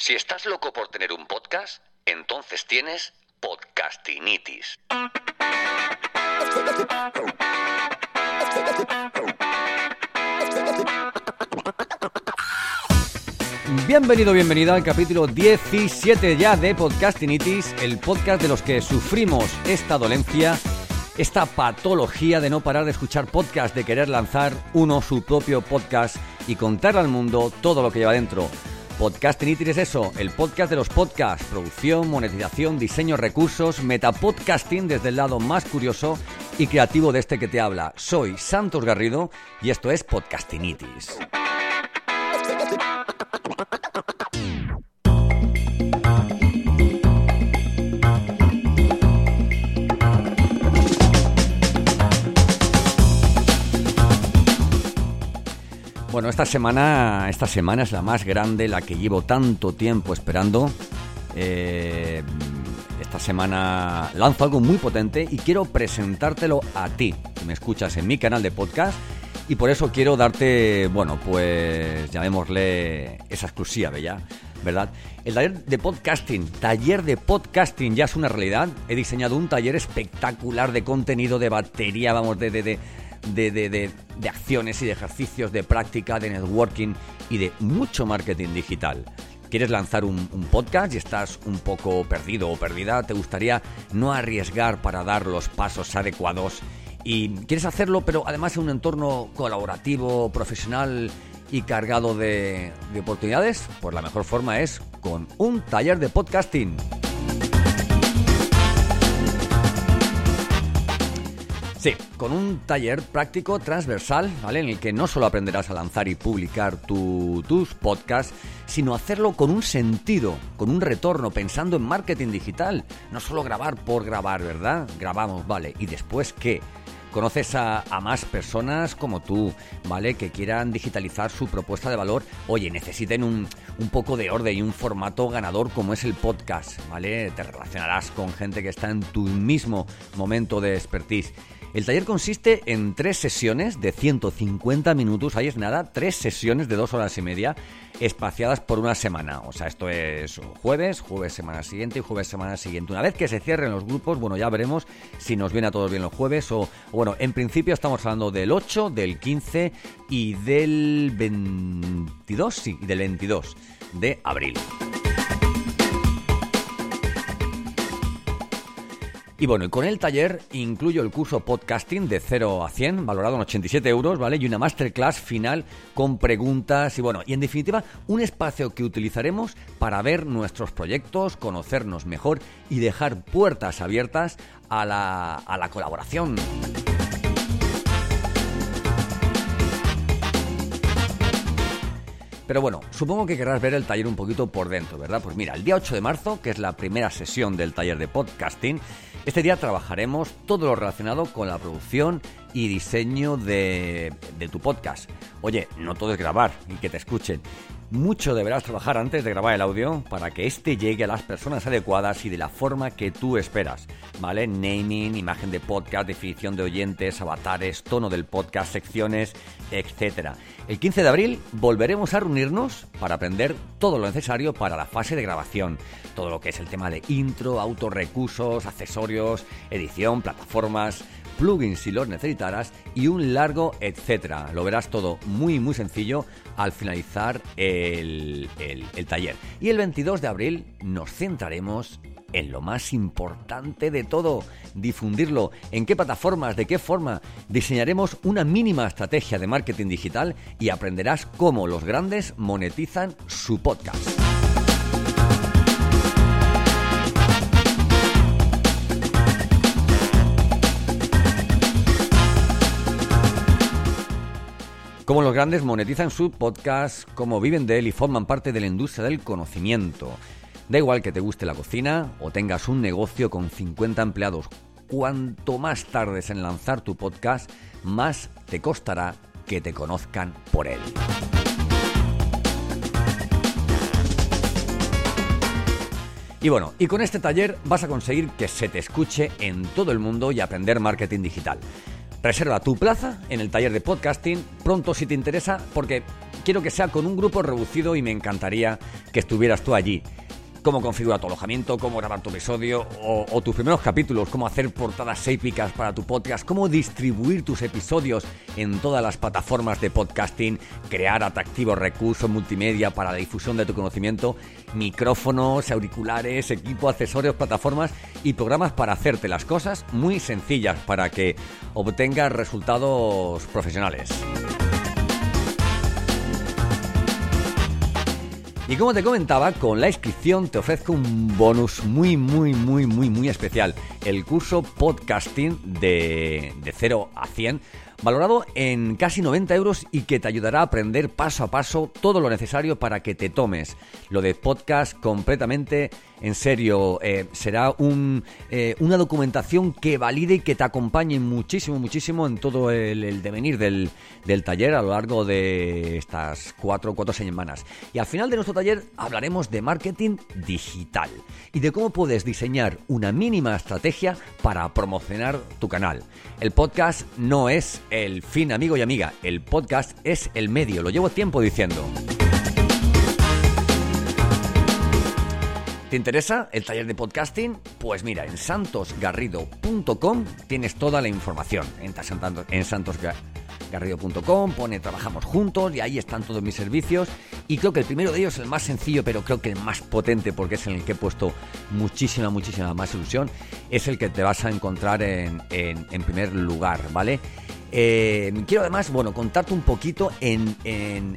Si estás loco por tener un podcast, entonces tienes podcastinitis. Bienvenido, bienvenida al capítulo 17 ya de Podcastinitis, el podcast de los que sufrimos esta dolencia, esta patología de no parar de escuchar podcast, de querer lanzar uno su propio podcast y contar al mundo todo lo que lleva dentro. Podcastinitis es eso, el podcast de los podcasts, producción, monetización, diseño, recursos, metapodcasting desde el lado más curioso y creativo de este que te habla. Soy Santos Garrido y esto es Podcastinitis. Bueno, esta semana, esta semana es la más grande, la que llevo tanto tiempo esperando. Eh, esta semana lanzo algo muy potente y quiero presentártelo a ti, que me escuchas en mi canal de podcast. Y por eso quiero darte, bueno, pues llamémosle esa exclusiva, ¿ya? ¿verdad? El taller de podcasting, taller de podcasting ya es una realidad. He diseñado un taller espectacular de contenido, de batería, vamos, de, de, de de, de, de, de, acciones y de ejercicios de práctica, de networking y de mucho marketing digital. ¿Quieres lanzar un, podcast y estás un poco perdido o perdida? ¿Te gustaría no arriesgar para dar los pasos adecuados? Y quieres hacerlo, pero además en un entorno colaborativo, profesional y cargado de, de oportunidades? Pues la mejor forma es con un taller de podcasting. Sí, con un taller práctico transversal, ¿vale? En el que no solo aprenderás a lanzar y publicar tu, tus podcasts, sino hacerlo con un sentido, con un retorno, pensando en marketing digital. No solo grabar por grabar, ¿verdad? Grabamos, vale. ¿Y después qué? conoces a, más personas como tú, ¿vale? Que quieran digitalizar su propuesta de valor. Oye, necesiten un, un, poco de orden y un formato ganador como es el podcast, ¿vale? Te relacionarás con gente que está en tu mismo momento de expertise. El taller consiste en tres sesiones de 150 minutos, ahí es nada, tres sesiones de dos horas y media, espaciadas por una semana. O sea, esto es jueves, jueves semana siguiente y jueves semana siguiente. Una vez que se cierren los grupos, bueno, ya veremos si nos viene a todos bien los jueves o, bueno, en principio estamos hablando del 8, del 15 y del 22, sí, del 22 de abril. Y bueno, y con el taller incluyo el curso podcasting de 0 a 100, valorado en 87 euros, ¿vale? Y una masterclass final con preguntas y bueno, y en definitiva, un espacio que utilizaremos para ver nuestros proyectos, conocernos mejor y dejar puertas abiertas a la, a la colaboración. Pero bueno, supongo que querrás ver el taller un poquito por dentro, ¿verdad? Pues mira, el día 8 de marzo, que es la primera sesión del taller de podcasting, este día trabajaremos todo lo relacionado con la producción y diseño de, de, tu podcast. Oye, no todo es grabar y que te escuchen. Mucho deberás trabajar antes de grabar el audio para que este llegue a las personas adecuadas y de la forma que tú esperas. ¿Vale? Naming, imagen de podcast, definición de oyentes, avatares, tono del podcast, secciones, etc. El 15 de abril volveremos a reunirnos para aprender todo lo necesario para la fase de grabación. Todo lo que es el tema de intro, autorrecursos, accesorios, edición, plataformas plugins si los necesitaras y un largo etcétera. Lo verás todo muy muy sencillo al finalizar el, el, taller. Y el 22 de abril nos centraremos en lo más importante de todo, difundirlo. ¿En qué plataformas? ¿De qué forma? Diseñaremos una mínima estrategia de marketing digital y aprenderás cómo los grandes monetizan su podcast. Cómo los grandes monetizan su podcast, cómo viven de él y forman parte de la industria del conocimiento. Da igual que te guste la cocina o tengas un negocio con 50 empleados, cuanto más tardes en lanzar tu podcast, más te costará que te conozcan por él. Y bueno, y con este taller vas a conseguir que se te escuche en todo el mundo y aprender marketing digital. Reserva tu plaza en el taller de podcasting pronto si te interesa porque quiero que sea con un grupo reducido y me encantaría que estuvieras tú allí cómo configurar tu alojamiento, cómo grabar tu episodio o, tus primeros capítulos, cómo hacer portadas épicas para tu podcast, cómo distribuir tus episodios en todas las plataformas de podcasting, crear atractivos recursos multimedia para la difusión de tu conocimiento, micrófonos, auriculares, equipo, accesorios, plataformas y programas para hacerte las cosas muy sencillas para que obtengas resultados profesionales. Y como te comentaba, con la inscripción te ofrezco un bonus muy, muy, muy, muy, muy especial. El curso podcasting de, de 0 a 100 valorado en casi 90 euros y que te ayudará a aprender paso a paso todo lo necesario para que te tomes lo de podcast completamente en serio. Eh, será un, eh, una documentación que valide y que te acompañe muchísimo, muchísimo en todo el, devenir del, del, taller a lo largo de estas cuatro, cuatro semanas. Y al final de nuestro taller hablaremos de marketing digital y de cómo puedes diseñar una mínima estrategia para promocionar tu canal. El podcast no es el fin, amigo y amiga. El podcast es el medio, lo llevo tiempo diciendo. ¿Te interesa el taller de podcasting? Pues mira, en santosgarrido.com tienes toda la información. Entra en santosgarrido.com, pone Trabajamos juntos y ahí están todos mis servicios. Y creo que el primero de ellos es el más sencillo, pero creo que el más potente, porque es en el que he puesto muchísima, muchísima más ilusión, es el que te vas a encontrar en, en primer lugar, ¿vale? Eh, quiero además, bueno, contarte un poquito en,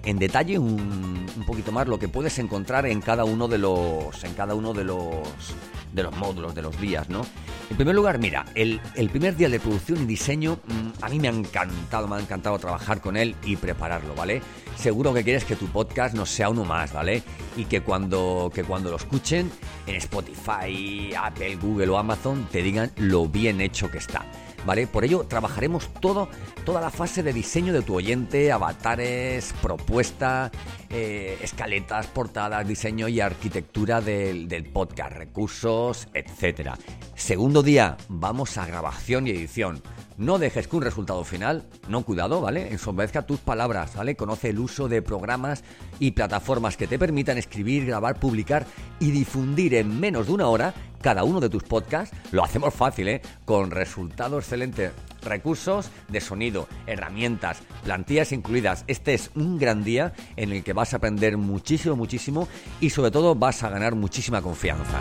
detalle, un, poquito más lo que puedes encontrar en cada uno de los, en cada uno de los, de los módulos, de los días, ¿no? En primer lugar, mira, el, el primer día de producción y diseño, mm, a mí me ha encantado, me ha encantado trabajar con él y prepararlo, ¿vale? Seguro que quieres que tu podcast no sea uno más, ¿vale? Y que cuando, que cuando lo escuchen en Spotify, Apple, Google o Amazon te digan lo bien hecho que está. ¿Vale? Por ello trabajaremos todo, toda la fase de diseño de tu oyente, avatares, propuesta, eh, escaletas, portadas, diseño y arquitectura del, del podcast, recursos, etc. Segundo día, vamos a grabación y edición. No dejes que un resultado final, no cuidado, ¿vale? Ensombezca tus palabras, ¿vale? Conoce el uso de programas y plataformas que te permitan escribir, grabar, publicar y difundir en menos de una hora cada uno de tus podcasts. Lo hacemos fácil, ¿eh? Con resultados excelentes. Recursos de sonido, herramientas, plantillas incluidas. Este es un gran día en el que vas a aprender muchísimo, muchísimo y sobre todo vas a ganar muchísima confianza.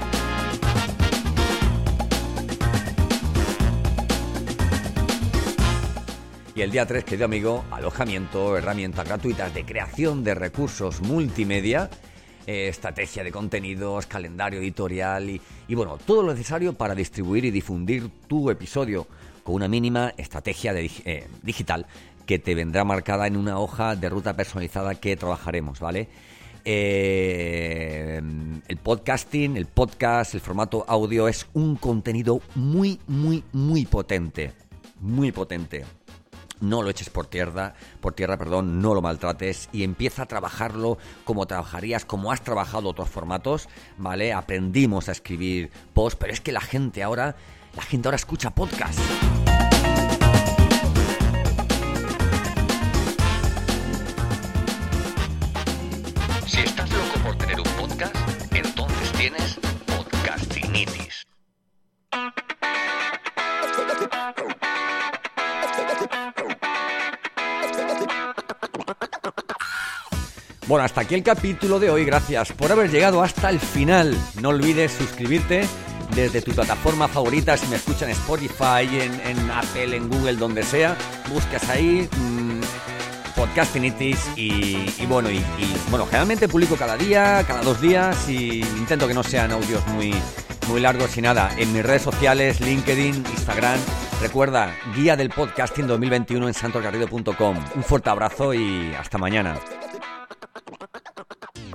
El día 3, querido amigo, alojamiento, herramientas gratuitas de creación de recursos multimedia, eh, estrategia de contenidos, calendario editorial y, bueno, todo lo necesario para distribuir y difundir tu episodio con una mínima estrategia eh, digital que te vendrá marcada en una hoja de ruta personalizada que trabajaremos, ¿vale? Eh, el podcasting, el podcast, el formato audio es un contenido muy, muy, muy potente. Muy potente no lo eches por tierra, por tierra, perdón, no lo maltrates y empieza a trabajarlo como trabajarías, como has trabajado otros formatos, ¿vale? Aprendimos a escribir post, pero es que la gente ahora, la gente ahora escucha podcast. Si estás loco por tener un podcast, entonces tienes podcastinitis. Bueno, hasta aquí el capítulo de hoy. Gracias por haber llegado hasta el final. No olvides suscribirte desde tu plataforma favorita, si me escuchan en Spotify, en, Apple, en Google, donde sea. Buscas ahí mmm, Podcastinitis y, bueno, y, bueno, generalmente publico cada día, cada dos días y intento que no sean audios muy, muy largos y nada. En mis redes sociales, LinkedIn, Instagram, Recuerda, guía del podcasting 2021 en santosgarrido.com. Un fuerte abrazo y hasta mañana.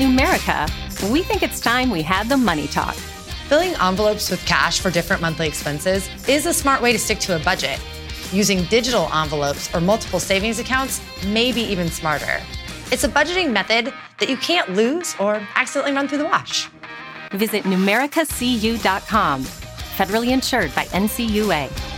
Numerica, we think it's time we had the money talk. Filling envelopes with cash for different monthly expenses is a smart way to stick to a budget. Using digital envelopes or multiple savings accounts may be even smarter. It's a budgeting method that you can't lose or accidentally run through the wash. Visit numericacu.com. Federally insured by NCUA.